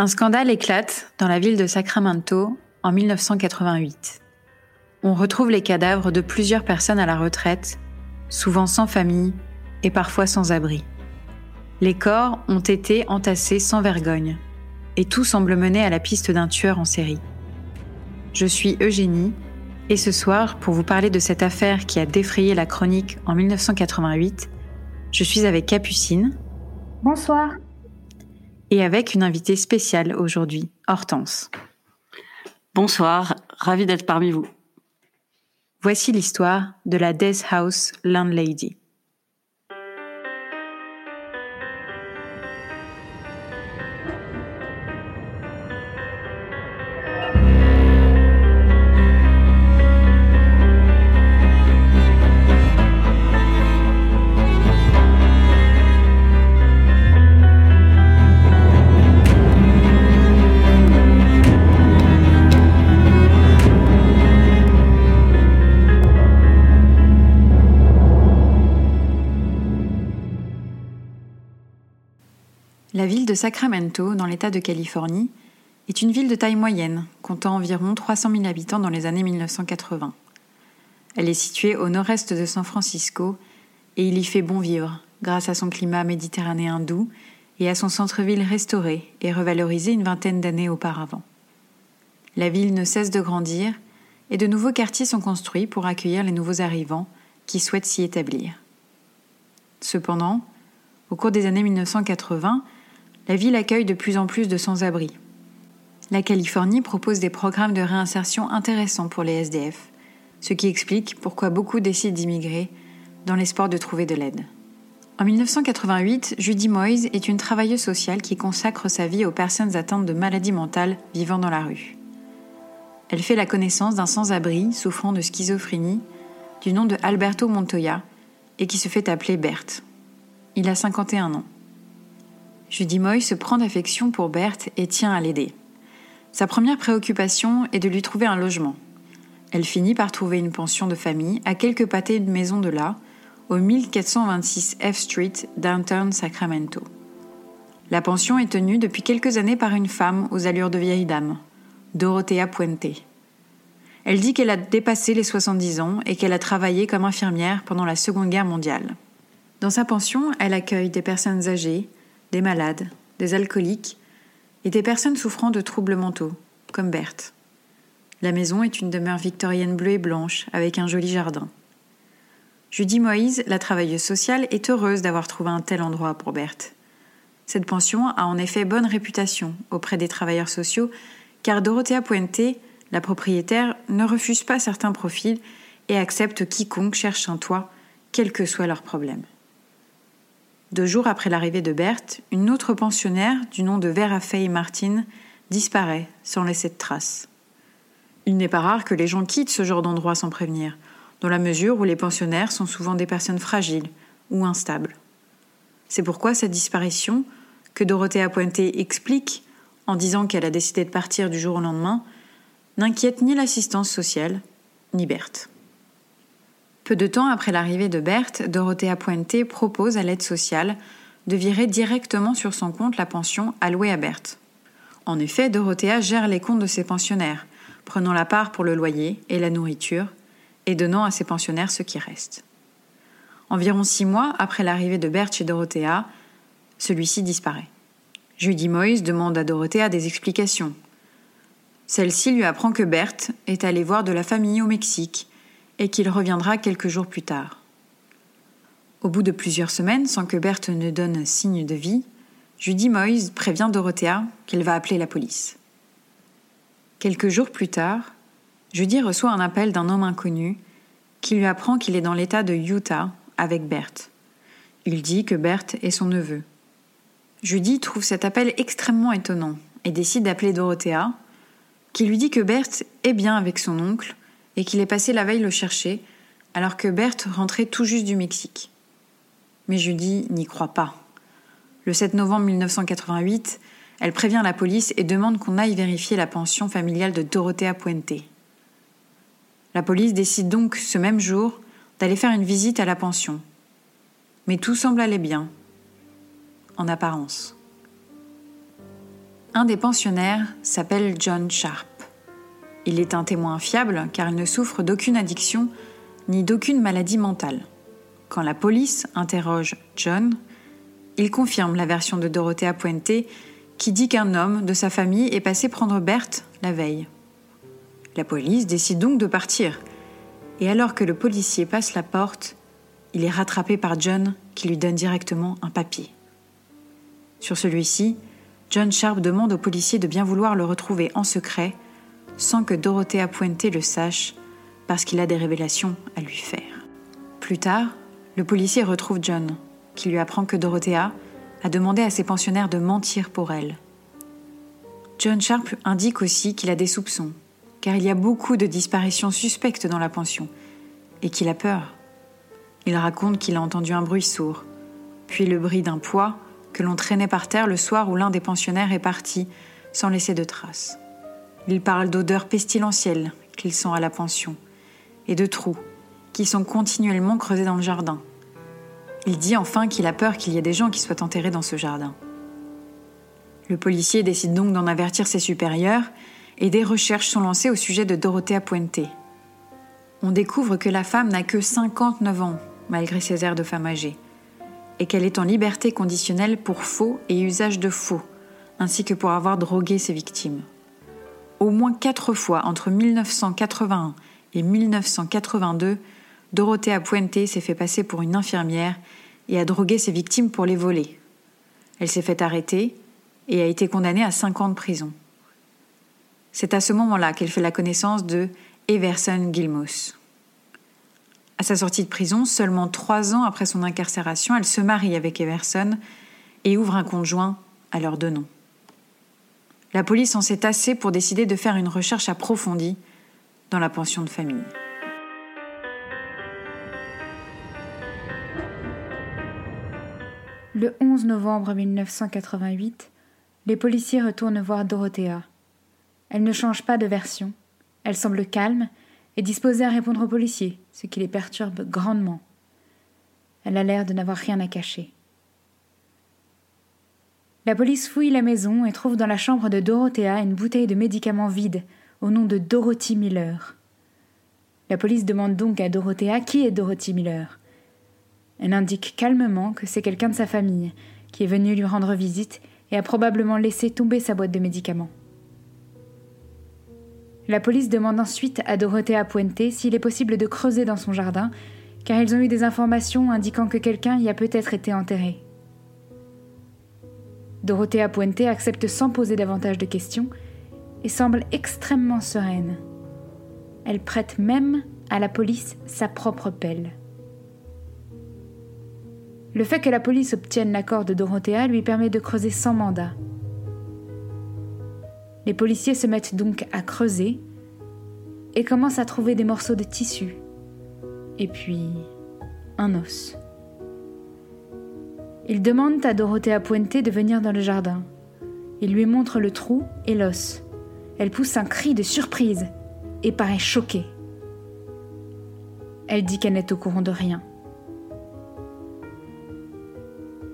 Un scandale éclate dans la ville de Sacramento en 1988. On retrouve les cadavres de plusieurs personnes à la retraite, souvent sans famille et parfois sans abri. Les corps ont été entassés sans vergogne, et tout semble mener à la piste d'un tueur en série. Je suis Eugénie, et ce soir, pour vous parler de cette affaire qui a défrayé la chronique en 1988, je suis avec Capucine. Bonsoir et avec une invitée spéciale aujourd'hui, Hortense. Bonsoir, ravi d'être parmi vous. Voici l'histoire de la Death House Landlady. De Sacramento, dans l'État de Californie, est une ville de taille moyenne, comptant environ 300 000 habitants dans les années 1980. Elle est située au nord-est de San Francisco et il y fait bon vivre, grâce à son climat méditerranéen doux et à son centre-ville restauré et revalorisé une vingtaine d'années auparavant. La ville ne cesse de grandir et de nouveaux quartiers sont construits pour accueillir les nouveaux arrivants qui souhaitent s'y établir. Cependant, au cours des années 1980, la ville accueille de plus en plus de sans-abri. La Californie propose des programmes de réinsertion intéressants pour les SDF, ce qui explique pourquoi beaucoup décident d'immigrer dans l'espoir de trouver de l'aide. En 1988, Judy Moyes est une travailleuse sociale qui consacre sa vie aux personnes atteintes de maladies mentales vivant dans la rue. Elle fait la connaissance d'un sans-abri souffrant de schizophrénie du nom de Alberto Montoya et qui se fait appeler Berthe. Il a 51 ans. Judy Moy se prend d'affection pour Berthe et tient à l'aider. Sa première préoccupation est de lui trouver un logement. Elle finit par trouver une pension de famille à quelques pâtés de maison de là, au 1426 F Street, downtown Sacramento. La pension est tenue depuis quelques années par une femme aux allures de vieille dame, Dorothea Puente. Elle dit qu'elle a dépassé les 70 ans et qu'elle a travaillé comme infirmière pendant la Seconde Guerre mondiale. Dans sa pension, elle accueille des personnes âgées, des malades, des alcooliques et des personnes souffrant de troubles mentaux, comme Berthe. La maison est une demeure victorienne bleue et blanche avec un joli jardin. Judy Moïse, la travailleuse sociale, est heureuse d'avoir trouvé un tel endroit pour Berthe. Cette pension a en effet bonne réputation auprès des travailleurs sociaux car Dorothea Puente, la propriétaire, ne refuse pas certains profils et accepte quiconque cherche un toit, quel que soit leur problème. Deux jours après l'arrivée de Berthe, une autre pensionnaire, du nom de Vera Faye Martin, disparaît sans laisser de traces. Il n'est pas rare que les gens quittent ce genre d'endroit sans prévenir, dans la mesure où les pensionnaires sont souvent des personnes fragiles ou instables. C'est pourquoi cette disparition, que Dorothea Pointé explique en disant qu'elle a décidé de partir du jour au lendemain, n'inquiète ni l'assistance sociale, ni Berthe. Peu de temps après l'arrivée de Berthe, Dorothea Puente propose à l'aide sociale de virer directement sur son compte la pension allouée à Berthe. En effet, Dorothea gère les comptes de ses pensionnaires, prenant la part pour le loyer et la nourriture, et donnant à ses pensionnaires ce qui reste. Environ six mois après l'arrivée de Berthe chez Dorothea, celui-ci disparaît. Judy Moyes demande à Dorothea des explications. Celle-ci lui apprend que Berthe est allée voir de la famille au Mexique et qu'il reviendra quelques jours plus tard. Au bout de plusieurs semaines, sans que Berthe ne donne signe de vie, Judy Moyes prévient Dorothea qu'elle va appeler la police. Quelques jours plus tard, Judy reçoit un appel d'un homme inconnu qui lui apprend qu'il est dans l'État de Utah avec Berthe. Il dit que Berthe est son neveu. Judy trouve cet appel extrêmement étonnant et décide d'appeler Dorothea, qui lui dit que Berthe est bien avec son oncle et qu'il est passé la veille le chercher, alors que Berthe rentrait tout juste du Mexique. Mais Judy n'y croit pas. Le 7 novembre 1988, elle prévient la police et demande qu'on aille vérifier la pension familiale de Dorothea Puente. La police décide donc ce même jour d'aller faire une visite à la pension. Mais tout semble aller bien, en apparence. Un des pensionnaires s'appelle John Sharp. Il est un témoin fiable car il ne souffre d'aucune addiction ni d'aucune maladie mentale. Quand la police interroge John, il confirme la version de Dorothea Puente qui dit qu'un homme de sa famille est passé prendre Berthe la veille. La police décide donc de partir. Et alors que le policier passe la porte, il est rattrapé par John qui lui donne directement un papier. Sur celui-ci, John Sharp demande au policier de bien vouloir le retrouver en secret sans que Dorothea Puente le sache parce qu'il a des révélations à lui faire. Plus tard, le policier retrouve John, qui lui apprend que Dorothea a demandé à ses pensionnaires de mentir pour elle. John Sharp indique aussi qu'il a des soupçons, car il y a beaucoup de disparitions suspectes dans la pension, et qu'il a peur. Il raconte qu'il a entendu un bruit sourd, puis le bruit d'un poids que l'on traînait par terre le soir où l'un des pensionnaires est parti sans laisser de traces. Il parle d'odeurs pestilentielles qu'ils sont à la pension, et de trous qui sont continuellement creusés dans le jardin. Il dit enfin qu'il a peur qu'il y ait des gens qui soient enterrés dans ce jardin. Le policier décide donc d'en avertir ses supérieurs et des recherches sont lancées au sujet de Dorothea Puente. On découvre que la femme n'a que 59 ans, malgré ses airs de femme âgée, et qu'elle est en liberté conditionnelle pour faux et usage de faux, ainsi que pour avoir drogué ses victimes. Au moins quatre fois entre 1981 et 1982, Dorothea Puente s'est fait passer pour une infirmière et a drogué ses victimes pour les voler. Elle s'est fait arrêter et a été condamnée à cinq ans de prison. C'est à ce moment-là qu'elle fait la connaissance de Everson Gilmos. À sa sortie de prison, seulement trois ans après son incarcération, elle se marie avec Everson et ouvre un conjoint à leurs deux noms. La police en sait assez pour décider de faire une recherche approfondie dans la pension de famille. Le 11 novembre 1988, les policiers retournent voir Dorothea. Elle ne change pas de version. Elle semble calme et disposée à répondre aux policiers, ce qui les perturbe grandement. Elle a l'air de n'avoir rien à cacher. La police fouille la maison et trouve dans la chambre de Dorothea une bouteille de médicaments vide au nom de Dorothy Miller. La police demande donc à Dorothea qui est Dorothy Miller. Elle indique calmement que c'est quelqu'un de sa famille qui est venu lui rendre visite et a probablement laissé tomber sa boîte de médicaments. La police demande ensuite à Dorothea Puente s'il est possible de creuser dans son jardin, car ils ont eu des informations indiquant que quelqu'un y a peut-être été enterré. Dorothea Puente accepte sans poser davantage de questions et semble extrêmement sereine. Elle prête même à la police sa propre pelle. Le fait que la police obtienne l'accord de Dorothea lui permet de creuser sans mandat. Les policiers se mettent donc à creuser et commencent à trouver des morceaux de tissu, et puis un os. Ils demandent à Dorothea Puente de venir dans le jardin. Ils lui montrent le trou et l'os. Elle pousse un cri de surprise et paraît choquée. Elle dit qu'elle n'est au courant de rien.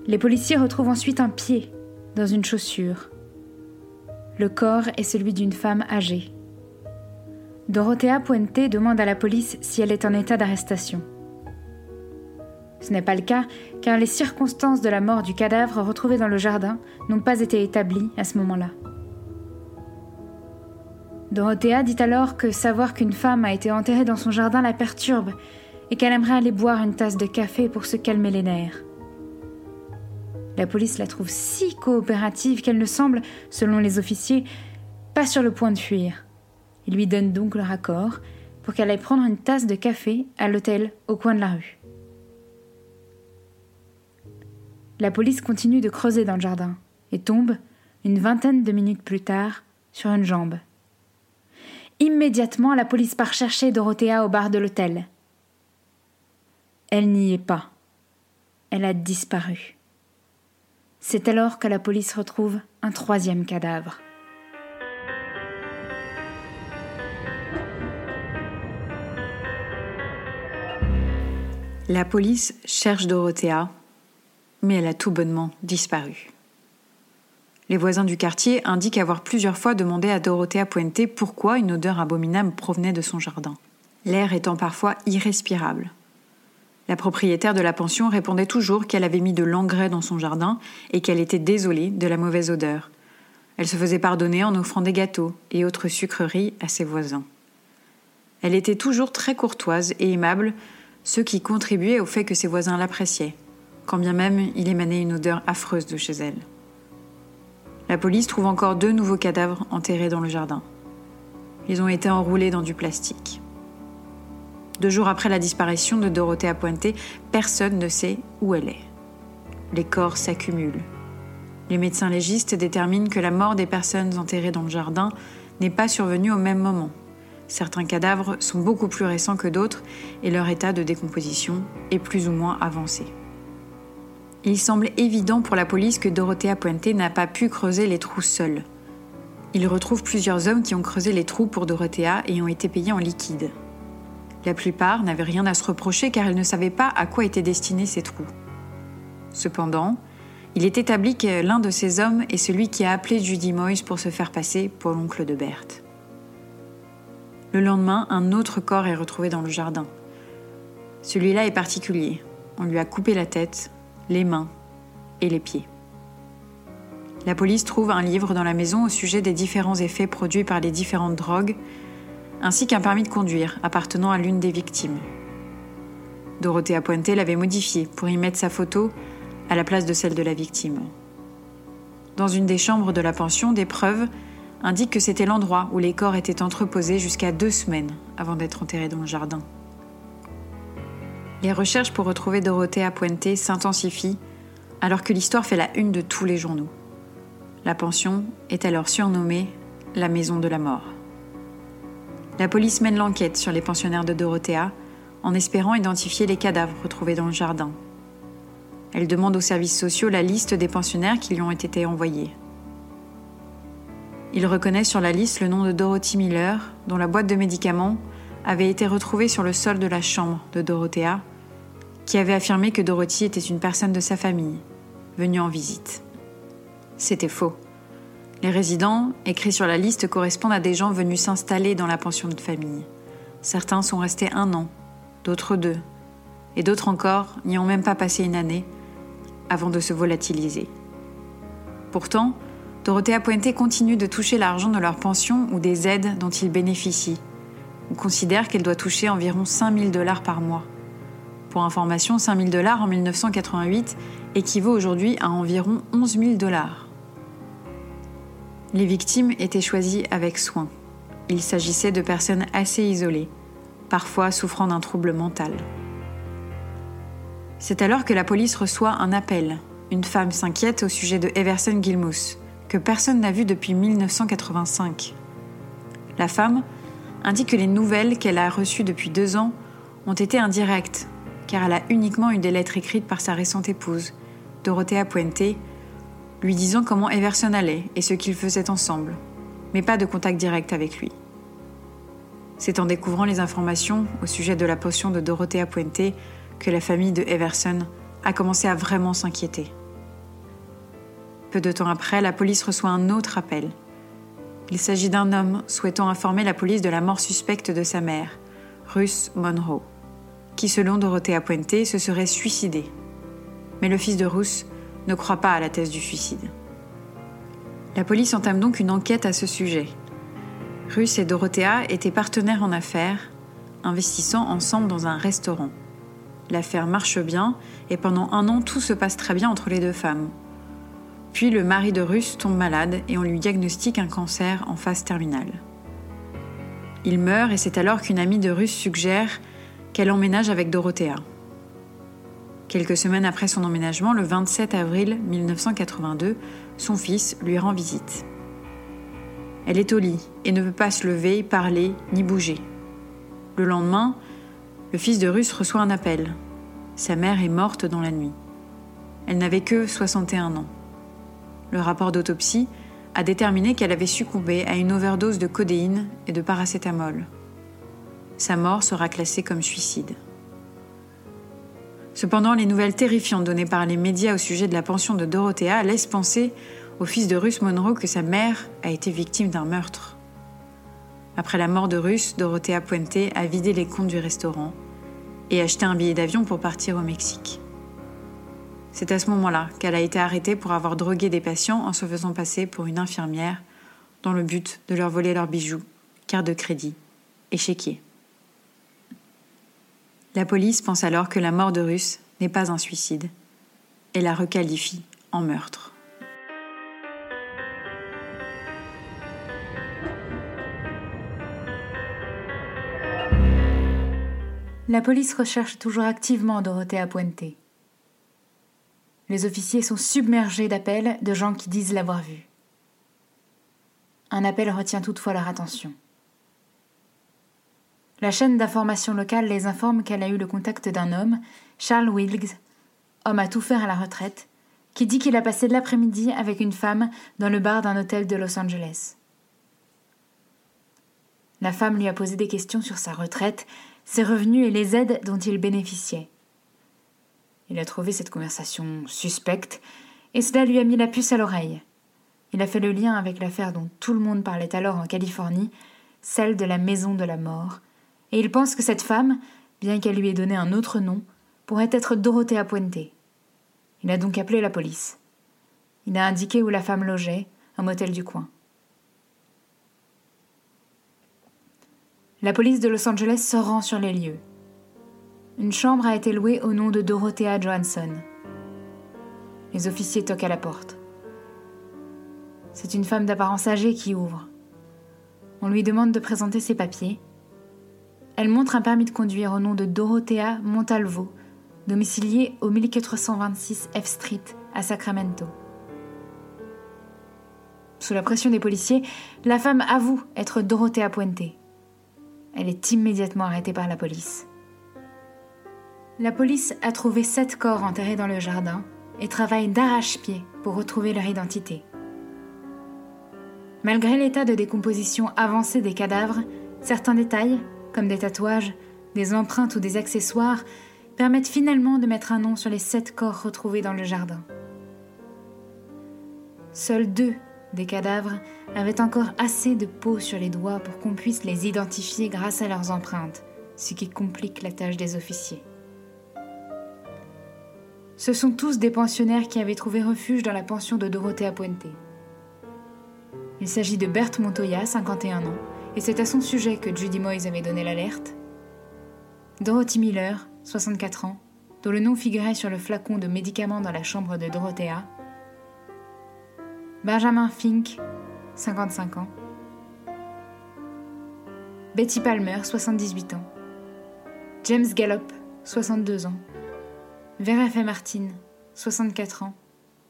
Les policiers retrouvent ensuite un pied dans une chaussure. Le corps est celui d'une femme âgée. Dorothea Puente demande à la police si elle est en état d'arrestation. Ce n'est pas le cas, car les circonstances de la mort du cadavre retrouvé dans le jardin n'ont pas été établies à ce moment-là. Dorothea dit alors que savoir qu'une femme a été enterrée dans son jardin la perturbe et qu'elle aimerait aller boire une tasse de café pour se calmer les nerfs. La police la trouve si coopérative qu'elle ne semble, selon les officiers, pas sur le point de fuir. Ils lui donnent donc leur accord pour qu'elle aille prendre une tasse de café à l'hôtel au coin de la rue. La police continue de creuser dans le jardin et tombe, une vingtaine de minutes plus tard, sur une jambe. Immédiatement, la police part chercher Dorothea au bar de l'hôtel. Elle n'y est pas. Elle a disparu. C'est alors que la police retrouve un troisième cadavre. La police cherche Dorothea, mais elle a tout bonnement disparu. Les voisins du quartier indiquent avoir plusieurs fois demandé à Dorothea Puente pourquoi une odeur abominable provenait de son jardin, l'air étant parfois irrespirable. La propriétaire de la pension répondait toujours qu'elle avait mis de l'engrais dans son jardin et qu'elle était désolée de la mauvaise odeur. Elle se faisait pardonner en offrant des gâteaux et autres sucreries à ses voisins. Elle était toujours très courtoise et aimable, ce qui contribuait au fait que ses voisins l'appréciaient, quand bien même il émanait une odeur affreuse de chez elle. La police trouve encore deux nouveaux cadavres enterrés dans le jardin. Ils ont été enroulés dans du plastique. Deux jours après la disparition de Dorothée Pointé, personne ne sait où elle est. Les corps s'accumulent. Les médecins légistes déterminent que la mort des personnes enterrées dans le jardin n'est pas survenue au même moment. Certains cadavres sont beaucoup plus récents que d'autres et leur état de décomposition est plus ou moins avancé. Il semble évident pour la police que Dorothea Puente n'a pas pu creuser les trous seule. Il retrouve plusieurs hommes qui ont creusé les trous pour Dorothea et ont été payés en liquide. La plupart n'avaient rien à se reprocher car ils ne savaient pas à quoi étaient destinés ces trous. Cependant, il est établi que l'un de ces hommes est celui qui a appelé Judy Moyes pour se faire passer pour l'oncle de Berthe. Le lendemain, un autre corps est retrouvé dans le jardin. Celui-là est particulier. On lui a coupé la tête, les mains et les pieds. La police trouve un livre dans la maison au sujet des différents effets produits par les différentes drogues, ainsi qu'un permis de conduire appartenant à l'une des victimes. Dorothée Pointe l'avait modifié pour y mettre sa photo à la place de celle de la victime. Dans une des chambres de la pension, des preuves indiquent que c'était l'endroit où les corps étaient entreposés jusqu'à deux semaines avant d'être enterrés dans le jardin. Les recherches pour retrouver Dorothée Puente s'intensifient alors que l'histoire fait la une de tous les journaux. La pension est alors surnommée la Maison de la Mort. La police mène l'enquête sur les pensionnaires de Dorothea en espérant identifier les cadavres retrouvés dans le jardin. Elle demande aux services sociaux la liste des pensionnaires qui lui ont été envoyés. Il reconnaît sur la liste le nom de Dorothy Miller, dont la boîte de médicaments avait été retrouvée sur le sol de la chambre de Dorothea qui avait affirmé que Dorothy était une personne de sa famille, venue en visite. C'était faux. Les résidents écrits sur la liste correspondent à des gens venus s'installer dans la pension de famille. Certains sont restés un an, d'autres deux, et d'autres encore n'y ont même pas passé une année avant de se volatiliser. Pourtant, Dorothea Pointé continue de toucher l'argent de leur pension ou des aides dont ils bénéficient. On considère qu'elle doit toucher environ 5000 dollars par mois. Pour information, 5000 dollars en 1988 équivaut aujourd'hui à environ 11 000 dollars. Les victimes étaient choisies avec soin. Il s'agissait de personnes assez isolées, parfois souffrant d'un trouble mental. C'est alors que la police reçoit un appel. Une femme s'inquiète au sujet de Everson Gilmous, que personne n'a vu depuis 1985. La femme indique que les nouvelles qu'elle a reçues depuis deux ans ont été indirectes car elle a uniquement eu des lettres écrites par sa récente épouse, Dorothea Puente, lui disant comment Everson allait et ce qu'ils faisaient ensemble, mais pas de contact direct avec lui. C'est en découvrant les informations au sujet de la potion de Dorothea Puente que la famille de Everson a commencé à vraiment s'inquiéter. Peu de temps après, la police reçoit un autre appel. Il s'agit d'un homme souhaitant informer la police de la mort suspecte de sa mère, Ruth Monroe qui, selon Dorothée Puente, se serait suicidé. Mais le fils de Rousse ne croit pas à la thèse du suicide. La police entame donc une enquête à ce sujet. Russe et Dorothea étaient partenaires en affaires, investissant ensemble dans un restaurant. L'affaire marche bien et pendant un an tout se passe très bien entre les deux femmes. Puis le mari de Russe tombe malade et on lui diagnostique un cancer en phase terminale. Il meurt et c'est alors qu'une amie de Russe suggère qu'elle emménage avec Dorothea. Quelques semaines après son emménagement, le 27 avril 1982, son fils lui rend visite. Elle est au lit et ne peut pas se lever, parler ni bouger. Le lendemain, le fils de Russe reçoit un appel. Sa mère est morte dans la nuit. Elle n'avait que 61 ans. Le rapport d'autopsie a déterminé qu'elle avait succombé à une overdose de codéine et de paracétamol sa mort sera classée comme suicide. Cependant, les nouvelles terrifiantes données par les médias au sujet de la pension de Dorothea laissent penser au fils de Ruth Monroe que sa mère a été victime d'un meurtre. Après la mort de Ruth, Dorothea Puente a vidé les comptes du restaurant et acheté un billet d'avion pour partir au Mexique. C'est à ce moment-là qu'elle a été arrêtée pour avoir drogué des patients en se faisant passer pour une infirmière dans le but de leur voler leurs bijoux, cartes de crédit et. La police pense alors que la mort de Ruth n'est pas un suicide et la requalifie en meurtre. La police recherche toujours activement Dorothea Puente. Les officiers sont submergés d'appels de gens qui disent l'avoir vue. Un appel retient toutefois leur attention. La chaîne d'information locale les informe qu'elle a eu le contact d'un homme, Charles Wilkes, homme à tout faire à la retraite, qui dit qu'il a passé l'après-midi avec une femme dans le bar d'un hôtel de Los Angeles. La femme lui a posé des questions sur sa retraite, ses revenus et les aides dont il bénéficiait. Il a trouvé cette conversation suspecte, et cela lui a mis la puce à l'oreille. Il a fait le lien avec l'affaire dont tout le monde parlait alors en Californie, celle de la maison de la mort, et il pense que cette femme, bien qu'elle lui ait donné un autre nom, pourrait être Dorothea Puente. Il a donc appelé la police. Il a indiqué où la femme logeait, un motel du coin. La police de Los Angeles se rend sur les lieux. Une chambre a été louée au nom de Dorothea Johansson. Les officiers toquent à la porte. C'est une femme d'apparence âgée qui ouvre. On lui demande de présenter ses papiers. Elle montre un permis de conduire au nom de Dorothea Montalvo, domiciliée au 1426 F Street à Sacramento. Sous la pression des policiers, la femme avoue être Dorothea Puente. Elle est immédiatement arrêtée par la police. La police a trouvé sept corps enterrés dans le jardin et travaille d'arrache-pied pour retrouver leur identité. Malgré l'état de décomposition avancé des cadavres, certains détails, comme des tatouages, des empreintes ou des accessoires, permettent finalement de mettre un nom sur les sept corps retrouvés dans le jardin. Seuls deux des cadavres avaient encore assez de peau sur les doigts pour qu'on puisse les identifier grâce à leurs empreintes, ce qui complique la tâche des officiers. Ce sont tous des pensionnaires qui avaient trouvé refuge dans la pension de Dorothea Puente. Il s'agit de Berthe Montoya, 51 ans, et c'est à son sujet que Judy Moyes avait donné l'alerte. Dorothy Miller, 64 ans, dont le nom figurait sur le flacon de médicaments dans la chambre de Dorothea, Benjamin Fink, 55 ans. Betty Palmer, 78 ans. James Gallop, 62 ans. Vera F. Martin, 64 ans.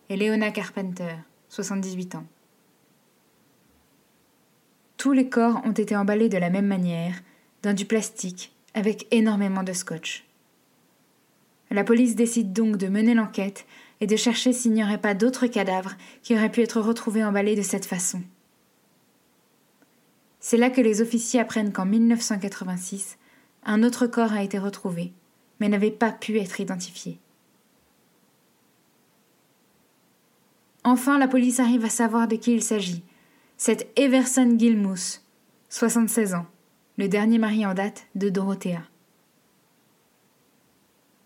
Et Leona Carpenter, 78 ans. Tous les corps ont été emballés de la même manière, dans du plastique, avec énormément de scotch. La police décide donc de mener l'enquête et de chercher s'il n'y aurait pas d'autres cadavres qui auraient pu être retrouvés emballés de cette façon. C'est là que les officiers apprennent qu'en 1986, un autre corps a été retrouvé, mais n'avait pas pu être identifié. Enfin, la police arrive à savoir de qui il s'agit. C'est Everson Gilmouth, 76 ans, le dernier mari en date de Dorothea.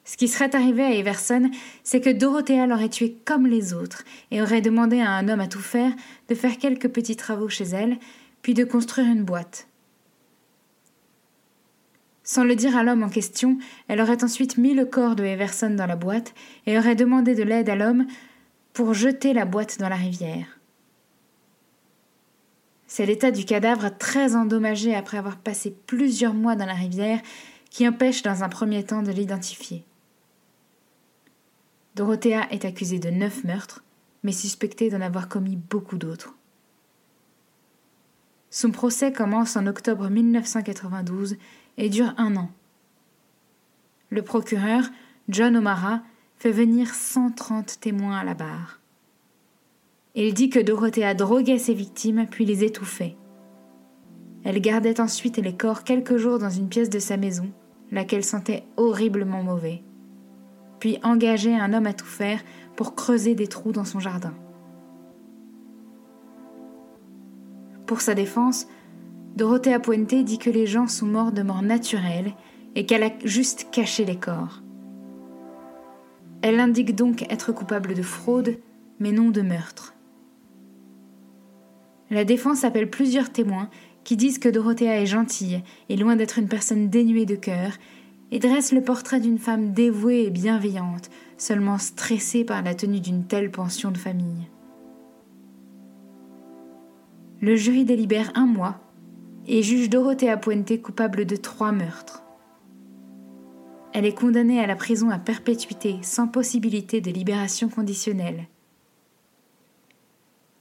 Ce qui serait arrivé à Everson, c'est que Dorothea l'aurait tué comme les autres et aurait demandé à un homme à tout faire de faire quelques petits travaux chez elle, puis de construire une boîte. Sans le dire à l'homme en question, elle aurait ensuite mis le corps de Everson dans la boîte et aurait demandé de l'aide à l'homme pour jeter la boîte dans la rivière. C'est l'état du cadavre très endommagé après avoir passé plusieurs mois dans la rivière qui empêche dans un premier temps de l'identifier. Dorothea est accusée de neuf meurtres, mais suspectée d'en avoir commis beaucoup d'autres. Son procès commence en octobre 1992 et dure un an. Le procureur, John O'Mara, fait venir 130 témoins à la barre. Il dit que Dorothea droguait ses victimes puis les étouffait. Elle gardait ensuite les corps quelques jours dans une pièce de sa maison, laquelle sentait horriblement mauvais puis engager un homme à tout faire pour creuser des trous dans son jardin. Pour sa défense, Dorothea Puente dit que les gens sont morts de mort naturelle et qu'elle a juste caché les corps. Elle indique donc être coupable de fraude, mais non de meurtre. La défense appelle plusieurs témoins qui disent que Dorothea est gentille et loin d'être une personne dénuée de cœur, et dresse le portrait d'une femme dévouée et bienveillante, seulement stressée par la tenue d'une telle pension de famille. Le jury délibère un mois et juge Dorothea Puente coupable de trois meurtres. Elle est condamnée à la prison à perpétuité sans possibilité de libération conditionnelle.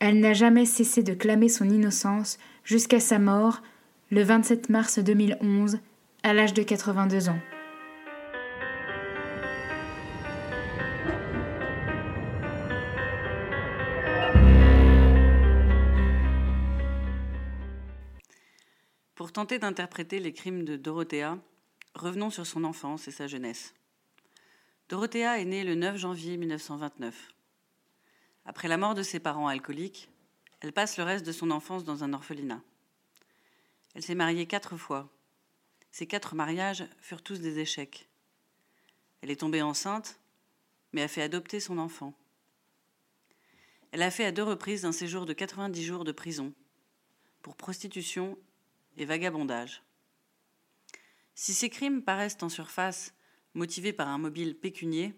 Elle n'a jamais cessé de clamer son innocence jusqu'à sa mort le 27 mars 2011 à l'âge de 82 ans. Pour tenter d'interpréter les crimes de Dorothea, revenons sur son enfance et sa jeunesse. Dorothea est née le 9 janvier 1929. Après la mort de ses parents alcooliques, elle passe le reste de son enfance dans un orphelinat. Elle s'est mariée quatre fois. Ces quatre mariages furent tous des échecs. Elle est tombée enceinte, mais a fait adopter son enfant. Elle a fait à deux reprises un séjour de 90 jours de prison pour prostitution et vagabondage. Si ces crimes paraissent en surface motivés par un mobile pécunier,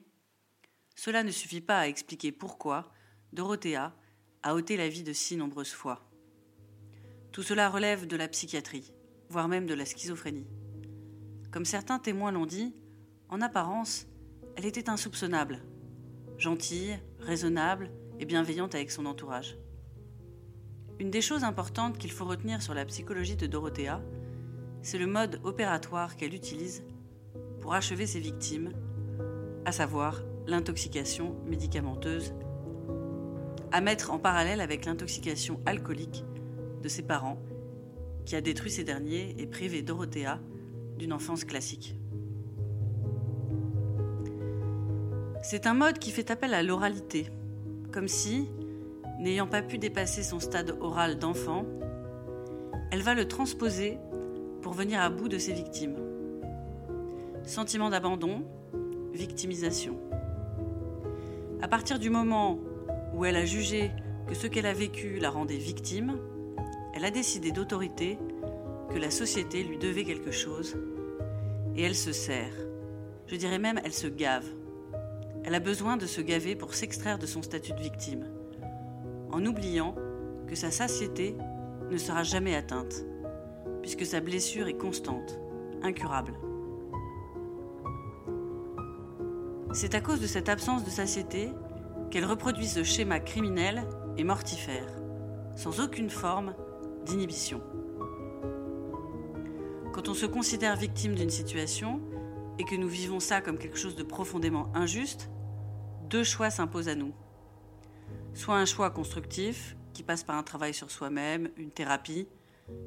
cela ne suffit pas à expliquer pourquoi Dorothea a ôté la vie de si nombreuses fois. Tout cela relève de la psychiatrie, voire même de la schizophrénie. Comme certains témoins l'ont dit, en apparence, elle était insoupçonnable, gentille, raisonnable et bienveillante avec son entourage. Une des choses importantes qu'il faut retenir sur la psychologie de Dorothea, c'est le mode opératoire qu'elle utilise pour achever ses victimes, à savoir l'intoxication médicamenteuse, à mettre en parallèle avec l'intoxication alcoolique de ses parents, qui a détruit ces derniers et privé Dorothea d'une enfance classique. C'est un mode qui fait appel à l'oralité, comme si, n'ayant pas pu dépasser son stade oral d'enfant, elle va le transposer pour venir à bout de ses victimes. Sentiment d'abandon, victimisation. À partir du moment où elle a jugé que ce qu'elle a vécu la rendait victime, elle a décidé d'autorité que la société lui devait quelque chose, et elle se sert. Je dirais même elle se gave. Elle a besoin de se gaver pour s'extraire de son statut de victime en oubliant que sa satiété ne sera jamais atteinte, puisque sa blessure est constante, incurable. C'est à cause de cette absence de satiété qu'elle reproduit ce schéma criminel et mortifère, sans aucune forme d'inhibition. Quand on se considère victime d'une situation et que nous vivons ça comme quelque chose de profondément injuste, deux choix s'imposent à nous soit un choix constructif qui passe par un travail sur soi-même, une thérapie,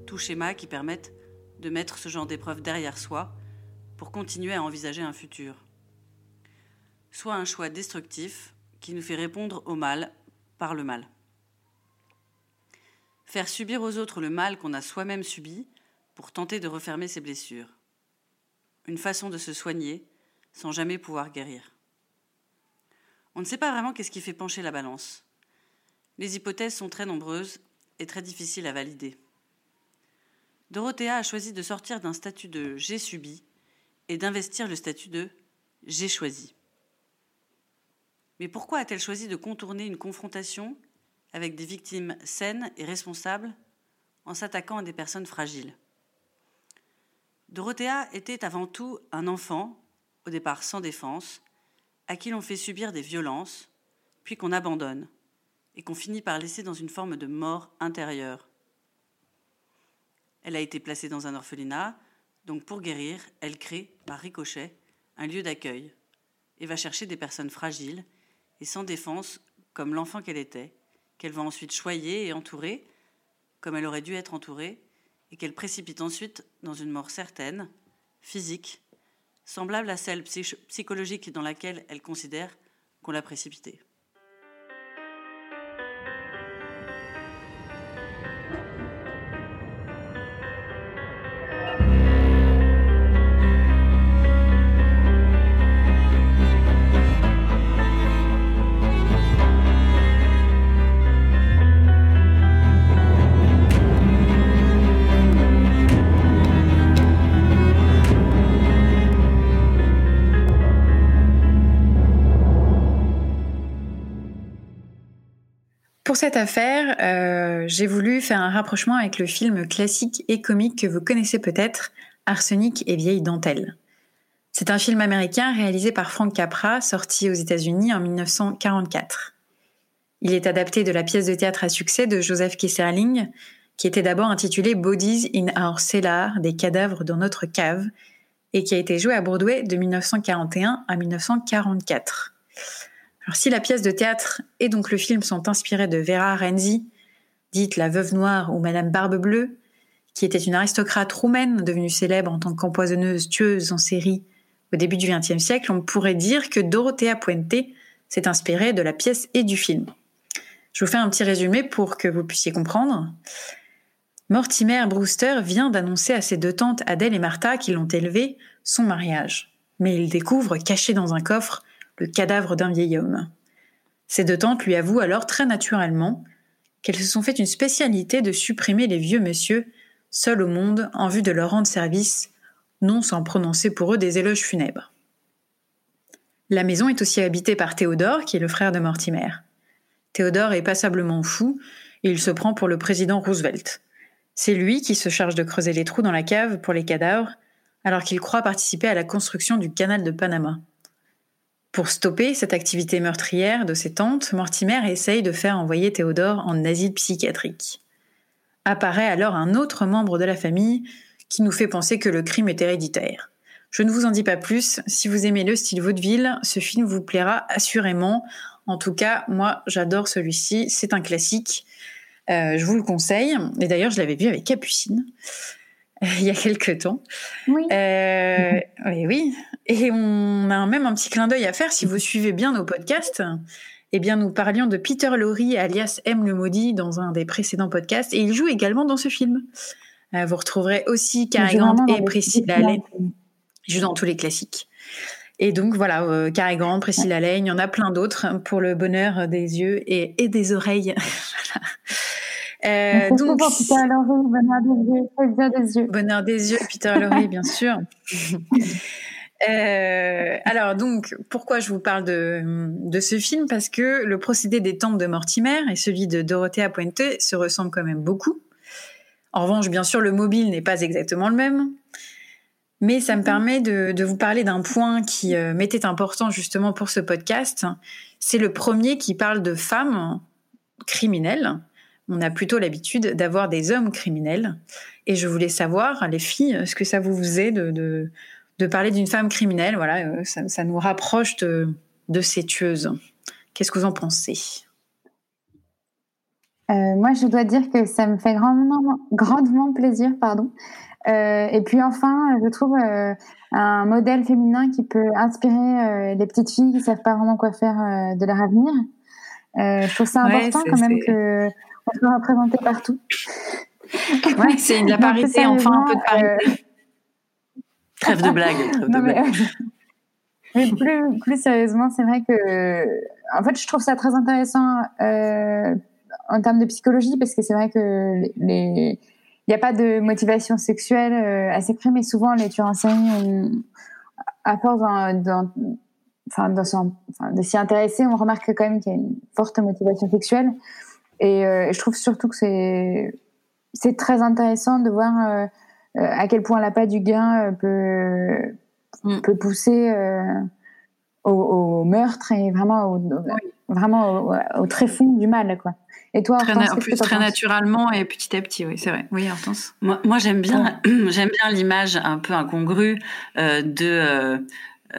tout schéma qui permette de mettre ce genre d'épreuve derrière soi pour continuer à envisager un futur. Soit un choix destructif qui nous fait répondre au mal par le mal. Faire subir aux autres le mal qu'on a soi-même subi pour tenter de refermer ses blessures. Une façon de se soigner sans jamais pouvoir guérir. On ne sait pas vraiment qu'est-ce qui fait pencher la balance. Les hypothèses sont très nombreuses et très difficiles à valider. Dorothea a choisi de sortir d'un statut de j'ai subi et d'investir le statut de j'ai choisi. Mais pourquoi a-t-elle choisi de contourner une confrontation avec des victimes saines et responsables en s'attaquant à des personnes fragiles? Dorothea était avant tout un enfant, au départ sans défense, à qui l'on fait subir des violences, puis qu'on abandonne, et qu'on finit par laisser dans une forme de mort intérieure. Elle a été placée dans un orphelinat, donc pour guérir, elle crée, par ricochet, un lieu d'accueil et va chercher des personnes fragiles et sans défense, comme l'enfant qu'elle était, qu'elle va ensuite choyer et entourer, comme elle aurait dû être entourée, et qu'elle précipite ensuite dans une mort certaine, physique, semblable à celle psychologique dans laquelle elle considère qu'on l'a précipitée. Pour cette affaire, euh, j'ai voulu faire un rapprochement avec le film classique et comique que vous connaissez peut-être, Arsenic et vieille dentelle. C'est un film américain réalisé par Frank Capra, sorti aux États-Unis en 1944. Il est adapté de la pièce de théâtre à succès de Joseph Kisserling, qui était d'abord intitulée Bodies in Our Cellar, des cadavres dans notre cave, et qui a été joué à Broadway de 1941 à 1944. Alors si la pièce de théâtre et donc le film sont inspirés de Vera Renzi, dite la veuve noire ou Madame Barbe Bleue, qui était une aristocrate roumaine devenue célèbre en tant qu'empoisonneuse tueuse en série au début du XXe siècle, on pourrait dire que Dorothea Puente s'est inspirée de la pièce et du film. Je vous fais un petit résumé pour que vous puissiez comprendre. Mortimer Brewster vient d'annoncer à ses deux tantes Adèle et Martha qui l'ont élevé son mariage. Mais il découvre, caché dans un coffre, le cadavre d'un vieil homme. Ses deux tantes lui avouent alors très naturellement qu'elles se sont fait une spécialité de supprimer les vieux messieurs seuls au monde en vue de leur rendre service, non sans prononcer pour eux des éloges funèbres. La maison est aussi habitée par Théodore, qui est le frère de Mortimer. Théodore est passablement fou et il se prend pour le président Roosevelt. C'est lui qui se charge de creuser les trous dans la cave pour les cadavres, alors qu'il croit participer à la construction du canal de Panama. Pour stopper cette activité meurtrière de ses tantes, Mortimer essaye de faire envoyer Théodore en asile psychiatrique. Apparaît alors un autre membre de la famille qui nous fait penser que le crime est héréditaire. Je ne vous en dis pas plus, si vous aimez le style vaudeville, ce film vous plaira assurément. En tout cas, moi j'adore celui-ci, c'est un classique. Euh, je vous le conseille. Et d'ailleurs, je l'avais vu avec Capucine il y a quelques temps. Oui. Euh, oui, oui. Et on a même un petit clin d'œil à faire si vous suivez bien nos podcasts. Eh bien, nous parlions de Peter Lorre, alias M le maudit, dans un des précédents podcasts, et il joue également dans ce film. vous retrouverez aussi Cary Grant et Priscilla Lane. Il joue dans tous les classiques. Et donc voilà, euh, Cary Grant, Priscilla Lane, il y en a plein d'autres pour le bonheur des yeux et, et des oreilles. Euh, donc, Peter bonheur des yeux, des yeux. Bonheur des yeux, Peter Lorre, bien sûr. Euh, alors donc, pourquoi je vous parle de, de ce film? Parce que le procédé des temples de Mortimer et celui de Dorothea Puente se ressemblent quand même beaucoup. En revanche, bien sûr, le mobile n'est pas exactement le même. Mais ça me mhm. permet de, de vous parler d'un point qui euh, m'était important justement pour ce podcast. C'est le premier qui parle de femmes criminelles on a plutôt l'habitude d'avoir des hommes criminels. Et je voulais savoir, les filles, ce que ça vous faisait de, de, parler d'une femme criminelle? Voilà, euh, ça, nous rapproche de, de ces tueuses. Qu'est-ce que vous en pensez? Euh, Moi, je dois dire que ça me fait grandement, grandement plaisir. pardon. Euh, et puis enfin, je trouve un modèle féminin qui peut inspirer les petites filles qui savent pas vraiment quoi faire de leur avenir. je trouve ça important quand même que on peut représenter partout. Ouais, c'est de la parité, enfin un peu de parité. Euh, trêve de blague. mais, plus, plus sérieusement, c'est vrai que, en fait, je trouve ça très intéressant euh, en termes de psychologie, parce que c'est vrai que les, il n'y a pas de motivation sexuelle euh, à ces crimes, et souvent les tueurs en série, à force dans, enfin, de s'y intéresser, on remarque quand même qu'il y a une forte motivation sexuelle. Euh, et je trouve surtout que c'est c'est très intéressant de voir euh, euh, à quel point l'appât du gain peut mm. peut pousser au, meurtre et vraiment au, vraiment au, tréfonds du mal quoi. Et toi, très en plus très naturellement et petit à petit, oui, c'est vrai. Oui, Hortense? Moi, moi j'aime bien, j'aime bien l'image un peu incongrue de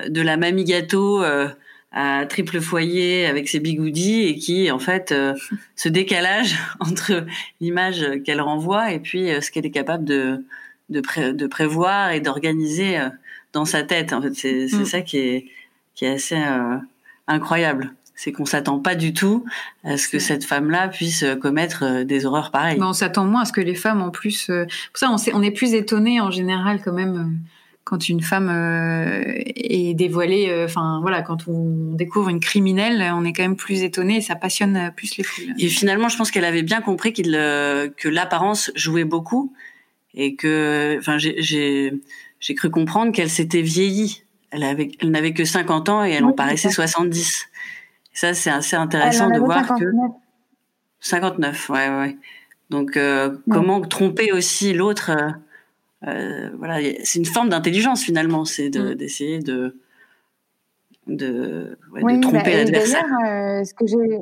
de la mamie gâteau à triple foyer avec ses bigoudis et qui en fait euh, ce décalage entre l'image qu'elle renvoie et puis euh, ce qu'elle est capable de de, de prévoir et d'organiser euh, dans sa tête en fait c'est c'est mm. ça qui est qui est assez incroyable c'est qu'on s'attend pas du tout à ce que cette femme-là puisse commettre des horreurs pareilles. on s'attend moins à ce que les femmes en plus. pour ça, on, on est plus étonné en général quand même quand une femme euh, est dévoilée, euh, enfin voilà, quand on découvre une criminelle, on est quand même plus étonné et ça passionne plus les foules. Et finalement, je pense qu'elle avait bien compris qu'il euh, que l'apparence jouait beaucoup et que, enfin, j'ai cru comprendre qu'elle s'était vieillie. Elle avait, elle n'avait que 50 ans et elle en paraissait 70. ça, c'est assez intéressant de voir que 59, ouais, ouais. Donc, comment tromper aussi l'autre Voilà, c'est une forme d'intelligence finalement, c'est mm. d'essayer de, de, de, tromper bah, l'adversaire. ce que j'ai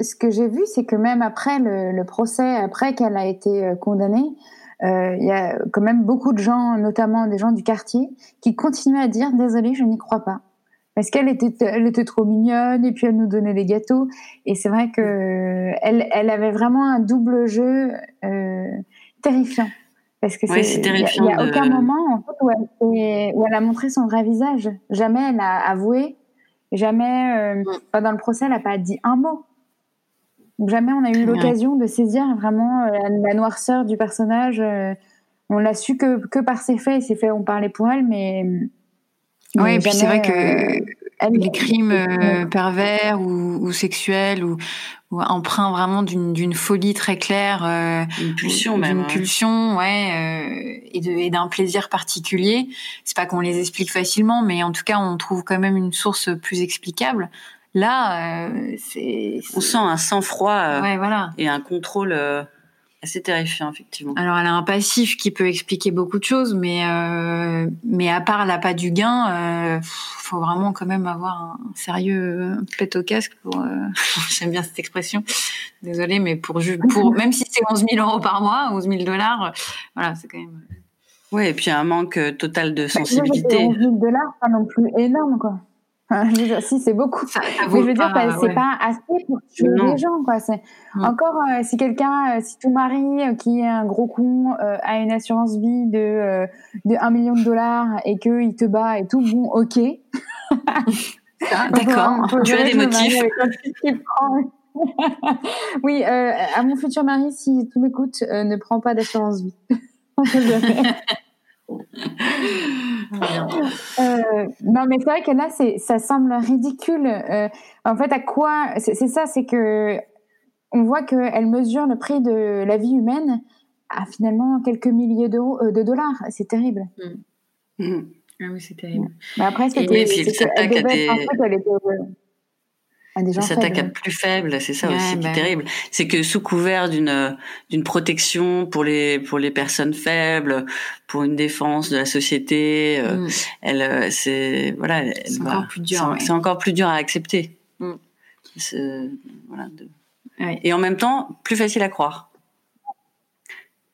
ce que j'ai vu, c'est que même après le, procès, après qu'elle a été condamnée, il y a quand même beaucoup de gens, notamment des gens du quartier, qui continuaient à dire désolé, je n'y crois pas parce qu'elle était, elle était trop mignonne et puis elle nous donnait des gâteaux. Et c'est vrai que elle, elle avait vraiment un double jeu euh, terrifiant. Parce que c'est terrifiant. Il n'y a, aucun moment en fait, où, elle, où, elle, a montré son vrai visage. Jamais elle a avoué. Jamais, euh, pas dans le procès, elle n'a pas dit un mot. Donc jamais on a eu l'occasion de saisir vraiment euh, la, noirceur du personnage. Euh, on l'a su que, que par ses faits. Ses faits ont parlé pour elle, mais oui, et puis c'est vrai que euh, les crimes pervers ou, ou, sexuels ou, ou empreints vraiment d'une folie très claire, euh, une pulsion même, d'une pulsion, ouais, et d'un plaisir particulier. C'est pas qu'on les explique facilement, mais en tout cas, on trouve quand même une source plus explicable. Là, c'est on sent un sang-froid ouais, voilà. et un contrôle assez terrifiant, effectivement. Alors, elle a un passif qui peut expliquer beaucoup de choses, mais euh, mais à part l'appât du gain, euh, faut vraiment quand même avoir un sérieux pète au casque pour. Euh, j'aime bien cette expression. Désolée, mais pour pour même si c'est 11 000 euros par mois, 11 000 dollars, voilà, c'est quand même. Ouais, et puis un manque total de sensibilité. 11 000 dollars, pas non plus énorme, quoi si c'est beaucoup, mais je veux dire, c'est pas assez pour tuer les gens, quoi. Encore euh, si quelqu'un, euh, si ton mari euh, qui est un gros con a une assurance vie de de 1 million de dollars et que il te bat et tout, bon, ok. D'accord. As des motifs. oui, à mon futur mari, si tu m'écoutes, ne prends pas d'assurance vie. Euh, non, mais c'est vrai que là, ça semble ridicule. Euh, en fait, à quoi C'est ça, c'est que on voit qu'elle mesure le prix de la vie humaine à finalement quelques milliers d'euros, euh, de dollars. C'est terrible. Mm. Mm. Ah oui, c'est terrible. Mais après, c'était. Ça s'attaque à plus faible, c'est ça aussi qui est bah terrible. C'est que sous couvert d'une d'une protection pour les pour les personnes faibles, pour une défense de la société, euh, mm. elle euh, c'est voilà, c'est encore plus dur. C'est encore plus dur à accepter. Mm. Voilà, Et en même temps, plus facile à croire.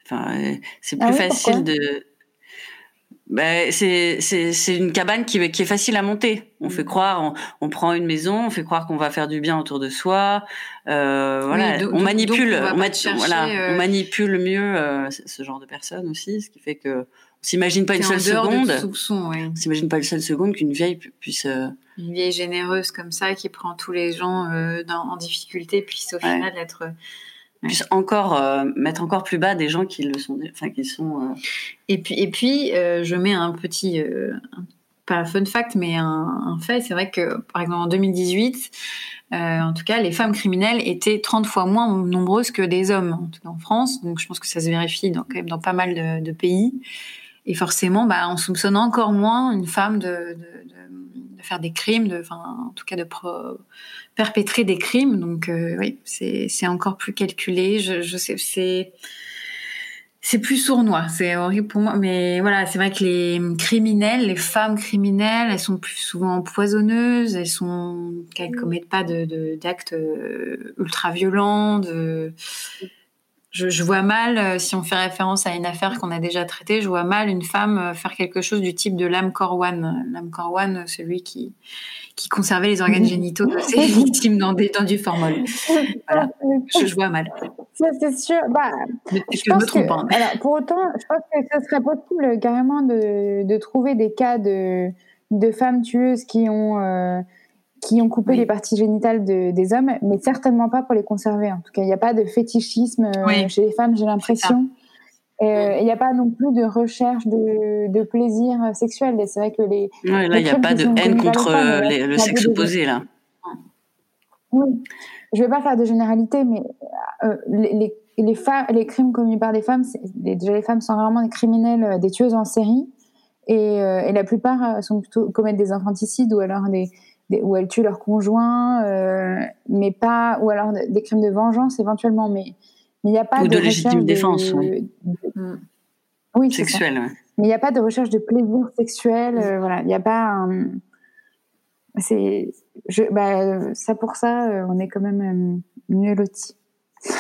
Enfin, euh, c'est ah plus facile de ben, c'est c'est une cabane qui, qui est facile à monter. On fait mm. croire, on, on prend une maison, on fait croire qu'on va faire du bien autour de soi. Euh, voilà, on manipule, on, voilà, on euh, manipule mieux euh, ce genre de personnes aussi, ce qui fait que on s'imagine pas une seule seconde. On s'imagine pas une seule seconde qu'une vieille puisse. Euh, une vieille généreuse comme ça qui prend tous les gens dans, en difficulté puisse au final être puisse encore euh, mettre encore plus bas des gens qui le sont, enfin qui sont. Euh, et puis et puis euh, je mets un petit pas un fun fact mais un, un fait, c'est vrai que par exemple en 2018, en tout cas les femmes criminelles étaient 30 fois moins nombreuses que des hommes en, tout cas en France, donc je pense que ça se vérifie dans, quand même dans pas mal de, de pays. Et forcément, bah, on soupçonne encore moins une femme de, de, de faire des crimes, de, enfin, en tout cas de pro perpétrer des crimes. Donc euh, oui, c'est encore plus calculé. Je, je sais, c'est c'est plus sournois. C'est horrible pour moi, mais voilà, c'est vrai que les criminels, les femmes criminelles, elles sont plus souvent empoisonneuses. Elles sont qu'elles commettent pas de d'actes euh, ultra violents. De je, je, vois mal, euh, si on fait référence à une affaire qu'on a déjà traitée, je vois mal une femme faire quelque chose du type de l'âme Corwan. L'âme Corwan, celui qui qui conservait les organes génitaux de ses victimes dans, des, dans du formol. Voilà, je, vois mal. C'est sûr. Bah, je, me trompe. Hein. alors, pour autant, je pense que ce serait possible carrément de, de trouver des cas de, de femmes tueuses qui ont, euh, qui ont coupé les parties génitales de, des hommes, mais certainement pas pour les conserver. En tout cas, il n'y a pas de fétichisme euh, chez les femmes, j'ai l'impression. Euh, il n'y a pas non plus de recherche de, de plaisir sexuel. C'est vrai que les. là, il n'y a pas de haine contre le sexe opposé, là. Oui. Je ne vais pas faire de généralité, mais euh, les, les, les, les, crimes commis par des femmes, déjà les femmes sont vraiment des criminels, euh, des tueuses en série. Et, et la plupart sont plutôt commettent des infanticides ou alors des, où elles tuent leur conjoint, mais pas, ou alors des crimes de vengeance éventuellement, mais il n'y a pas ou de, de légitime défense. Oui, sexuelle. Mais il n'y a pas de recherche de plaisir sexuel. voilà, il n'y a pas un c'est je bah, ça pour ça euh, on est quand même euh, mieux lotis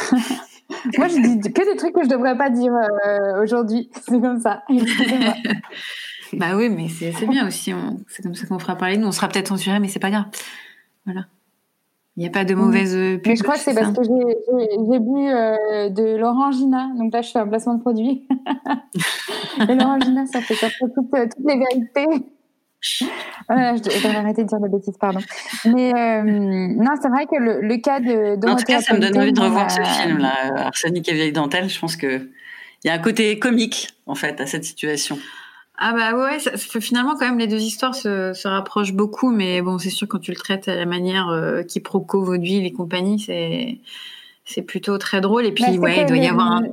moi je dis que des trucs que je devrais pas dire euh, aujourd'hui c'est comme ça bah oui mais c'est bien aussi c'est comme ça qu'on fera parler nous on sera peut-être censuré mais c'est pas grave voilà il n'y a pas de mauvaise pub. Mais je crois que c'est parce que j'ai bu de l'orangina. Donc là, je fais un placement de produit. Et l'orangina, ça fait sortir toutes, toutes les vérités je devrais arrêter de dire des bêtises, pardon. Mais euh, non, c'est vrai que le, le cas de. en tout cas, ça me donne envie de revoir ce film-là, Arsenic et vieille dentelle. Je pense que il y a un côté comique en fait à cette situation. Ah bah ouais, ça, finalement quand même les deux histoires se, se rapprochent beaucoup, mais bon c'est sûr quand tu le traites à la manière euh, quiproquo, vaudeville et compagnie, c'est c'est plutôt très drôle. Et puis bah, ouais, il doit y avoir un. Ouais.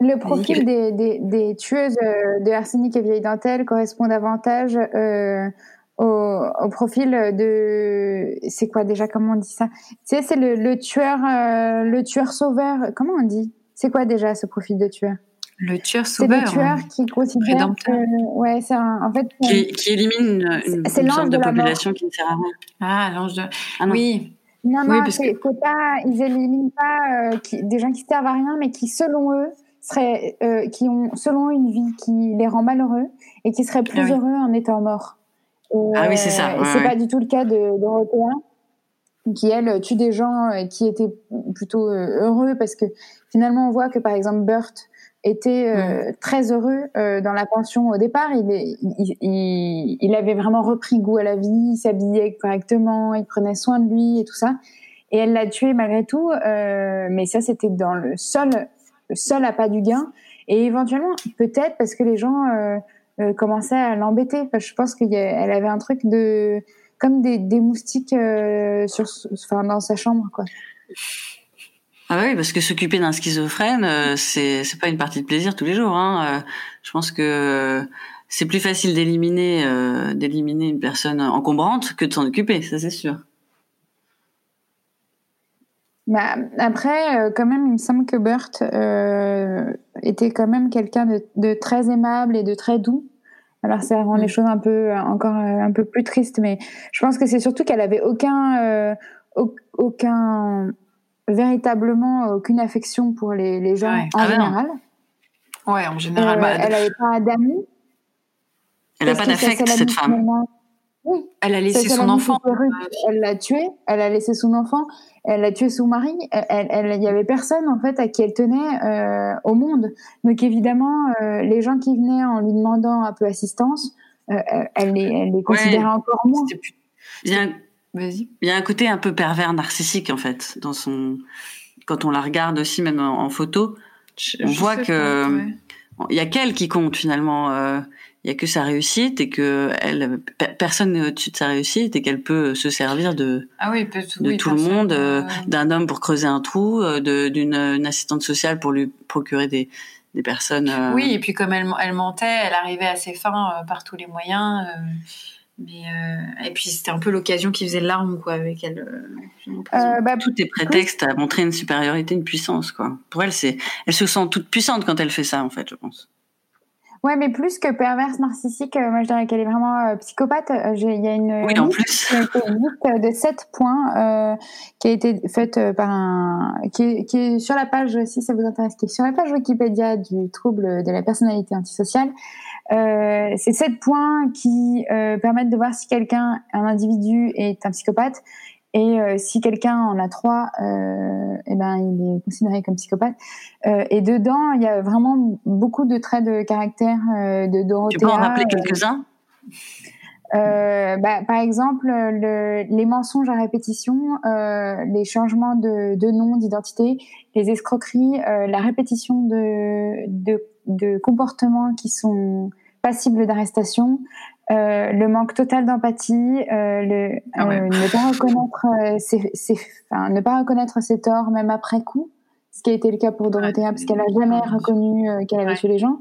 Le profil des, des, des, tueuses euh, de arsenic et vieille dentelle correspond davantage euh, au, au, profil de c'est quoi déjà comment on dit ça? Tu sais c'est le, le, tueur euh, le tueur sauveur comment on dit? C'est quoi déjà ce profil de tueur? Le tueur sauveur. C'est le tueur qui considère que, ouais c'est en fait qui, qui élimine une, une sorte de, population qui ne sert à rien. Ah l'ange de ah, oui. Non, non, oui, c'est que... pas, ils éliminent pas euh, qui, des gens qui servent à rien, mais qui, selon eux, seraient, euh, qui ont, selon une vie qui les rend malheureux et qui seraient plus ah heureux en étant morts. ah oui, c'est ça. Euh, c'est pas du tout le cas de Dorothea, qui elle tue des gens et qui étaient plutôt euh, heureux parce que finalement on voit que par exemple Burt était très heureux dans la pension au départ. Il, il, il, il, avait vraiment repris goût à la vie, il s'habillait correctement, il prenait soin de lui et tout ça. Et elle l'a tué malgré tout, mais ça c'était dans le seul seul à pas du gain. Et éventuellement, peut-être parce que les gens euh, euh, commençaient à l'embêter. je pense qu'elle avait un truc de comme des, des moustiques euh, sur, enfin, dans sa chambre, quoi. Ah oui, parce que s'occuper d'un schizophrène, c'est c'est pas une partie de plaisir tous les jours. Hein. Je pense que c'est plus facile d'éliminer d'éliminer une personne encombrante que de s'en occuper, ça c'est sûr. Bah, après, euh, quand même, il me semble que Burt euh, était quand même quelqu'un de, de, très aimable et de très doux. Alors ça rend les mm. choses un peu encore euh, un peu plus tristes, mais je pense que c'est surtout qu'elle avait aucun euh, aucun véritablement aucune affection pour les, les gens en ah général. Ouais, en général. Bah, elle n'avait pas d'amis. Elle n'a pas d'affect cette femme. Oui. Elle a laissé son enfant. Elle l'a tué. Elle a laissé son enfant elle a tué son mari. Elle, il y avait personne en fait à qui elle tenait euh, au monde. Donc évidemment, euh, les gens qui venaient en lui demandant un peu assistance, euh, elle les, elle les considérait encore moins. Il y, a un... il y a un côté un peu pervers narcissique en fait dans son. Quand on la regarde aussi même en, photo, on voit que il y a qu'elle qui compte finalement il y a que sa réussite et que elle personne n'est au-dessus de sa réussite et qu'elle peut se servir de ah oui, de tout le monde euh, d'un homme pour creuser un trou euh, d'une assistante sociale pour lui procurer des des personnes euh, oui et puis comme elle elle mentait elle arrivait à ses fins par tous les moyens mais et puis c'était un peu l'occasion qui faisait l'arme quoi avec elle bah, tout est prétexte à montrer une supériorité une puissance quoi pour elle c'est elle se sent toute puissante quand elle fait ça en fait je pense Ouais, mais plus que perverse narcissique, euh, moi je dirais qu'elle est vraiment euh, psychopathe. Euh, il y a une, oui, liste, de 7 points qui a été faite par un qui est, qui est, sur la page si ça vous intéresse, qui est sur la page Wikipédia du trouble de la personnalité antisociale. C'est 7 points qui permettent de voir si quelqu'un, un individu, est un psychopathe et euh, si quelqu'un en a trois, euh, eh ben il est considéré comme psychopathe. Euh, et dedans, il y a vraiment beaucoup de traits de caractère euh, de Dorothea. Tu peux en rappeler quelques-uns? Bah, par exemple, le, les mensonges à répétition, les changements de, de nom, d'identité, les escroqueries, la répétition de, de, de comportements qui sont passibles d'arrestation, euh, le manque total d'empathie, euh, le ah euh, ne pas reconnaître ses, ses, enfin, ne pas reconnaître ses torts même après coup, ce qui a été le cas pour Dorothea parce qu'elle a jamais reconnu qu'elle avait tué les gens.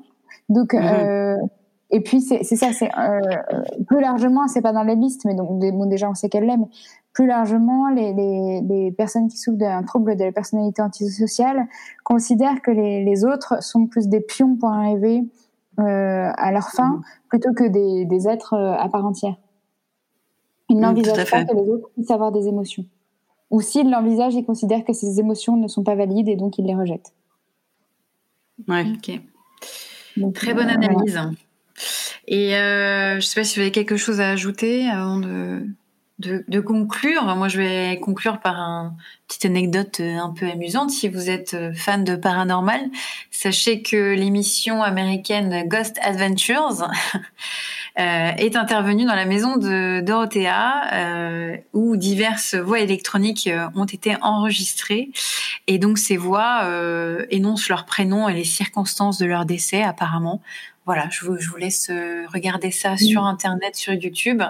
Donc mhm. et puis c'est ça, c'est plus largement, c'est pas dans la liste, mais donc bon, déjà on sait qu'elle l'aime. Plus largement, les, les, les, personnes qui souffrent d'un trouble de la personnalité antisociale considèrent que les, les, autres sont plus des pions pour arriver euh, à leur fin, mmh. plutôt que des, des êtres euh, à part entière. Ils mmh, n'envisagent pas que les autres puissent avoir des émotions. Ou s'ils l'envisagent, ils considèrent que ces émotions ne sont pas valides et donc ils les rejettent. Ouais, ok. Très bonne euh, analyse. Et euh, je ne sais pas si vous avez quelque chose à ajouter avant de, de, conclure. Moi, je vais conclure par une petite anecdote euh, un peu amusante. Si vous êtes fan de paranormal, sachez que l'émission américaine Ghost Adventures est intervenue dans la maison de Dorothea, où diverses voix électroniques ont été enregistrées. Et donc, ces voix énoncent leurs prénoms et les circonstances de leur décès, apparemment voilà, je vous, je vous laisse euh, regarder ça sur Internet, sur YouTube.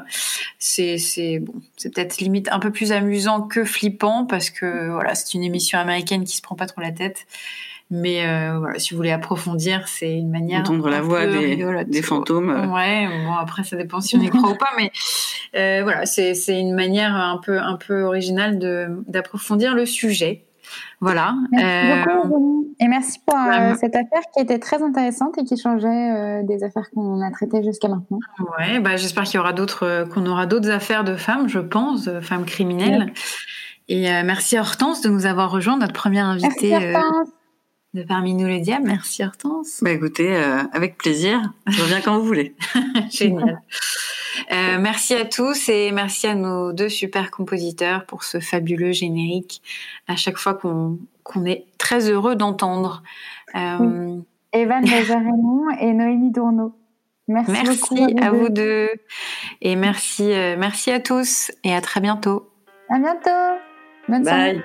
C'est, c'est bon, c'est peut-être limite un peu plus amusant que flippant parce que voilà, c'est une émission américaine qui se prend pas trop la tête. Mais euh, voilà, si vous voulez approfondir, c'est une manière entendre la voix des, des, fantômes. Ouais, bon après ça dépend si on y croit ou pas, mais euh, voilà, c'est, c'est une manière un peu un peu originale de d'approfondir le sujet. Voilà. Merci beaucoup, euh, et merci pour euh, cette affaire qui était très intéressante et qui changeait euh, des affaires qu'on a traitées jusqu'à maintenant. Ouais, bah, j'espère qu'il y aura d'autres, qu'on aura d'autres affaires de femmes, je pense, de femmes criminelles. Et merci Hortense de nous avoir rejoint, notre première invitée de Parmi nous les diables. Merci Hortense. Bah écoutez, avec plaisir. Je reviens quand vous voulez. Génial. Euh, merci à tous et merci à nos deux super compositeurs pour ce fabuleux générique à chaque fois qu'on est très heureux d'entendre. Euh... Evan et Noémie Dourneau. Merci, merci à, vous, deux. et merci, euh, merci à tous et à très bientôt. À bientôt. Bonne Bye.